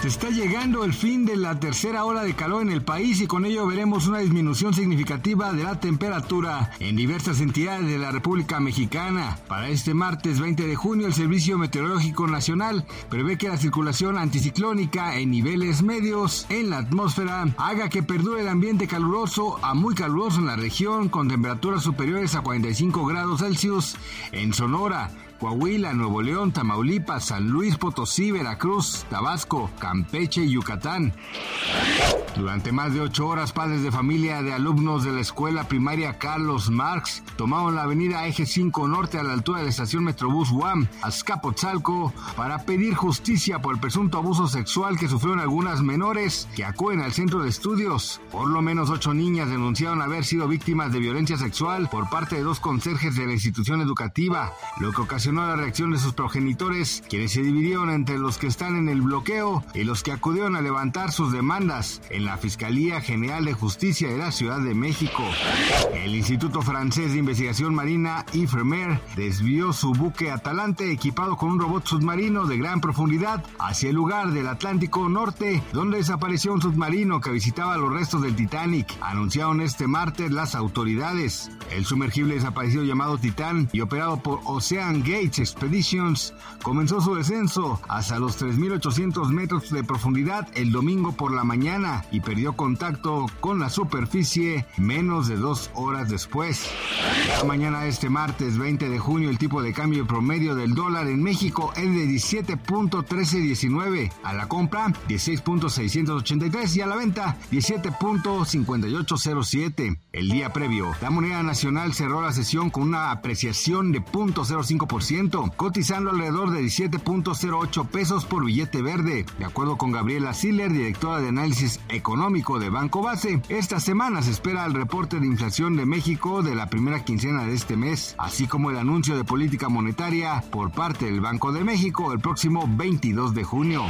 Se está llegando el fin de la tercera ola de calor en el país y con ello veremos una disminución significativa de la temperatura en diversas entidades de la República Mexicana. Para este martes 20 de junio, el Servicio Meteorológico Nacional prevé que la circulación anticiclónica en niveles medios en la atmósfera haga que perdure el ambiente caluroso a muy caluroso en la región con temperaturas superiores a 45 grados Celsius en Sonora Coahuila, Nuevo León, Tamaulipas, San Luis Potosí, Veracruz, Tabasco, Campeche y Yucatán. Durante más de ocho horas, padres de familia de alumnos de la escuela primaria Carlos Marx tomaron la avenida Eje 5 Norte a la altura de la estación Metrobús UAM, Azcapotzalco, para pedir justicia por el presunto abuso sexual que sufrieron algunas menores que acuden al centro de estudios. Por lo menos ocho niñas denunciaron haber sido víctimas de violencia sexual por parte de dos conserjes de la institución educativa, lo que ocasionó la reacción de sus progenitores, quienes se dividieron entre los que están en el bloqueo y los que acudieron a levantar sus demandas en la Fiscalía General de Justicia de la Ciudad de México. El Instituto Francés de Investigación Marina, IFREMER, desvió su buque Atalante equipado con un robot submarino de gran profundidad hacia el lugar del Atlántico Norte, donde desapareció un submarino que visitaba los restos del Titanic, anunciaron este martes las autoridades. El sumergible desaparecido llamado Titán y operado por Ocean Gate Expeditions comenzó su descenso hasta los 3.800 metros de profundidad el domingo por la mañana y perdió contacto con la superficie menos de dos horas después. Mañana este martes 20 de junio el tipo de cambio promedio del dólar en México es de 17.1319, a la compra 16.683 y a la venta 17.5807. El día previo, la moneda nacional cerró la sesión con una apreciación de 0.05%, cotizando alrededor de 17.08 pesos por billete verde. De acuerdo con Gabriela Siller, directora de análisis económico de Banco Base, esta semana se espera el reporte de inflación de México de la primera quincena de este mes, así como el anuncio de política monetaria por parte del Banco de México el próximo 22 de junio.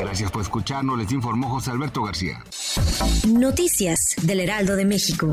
Gracias por escucharnos, les informó José Alberto García. Noticias del Heraldo de México.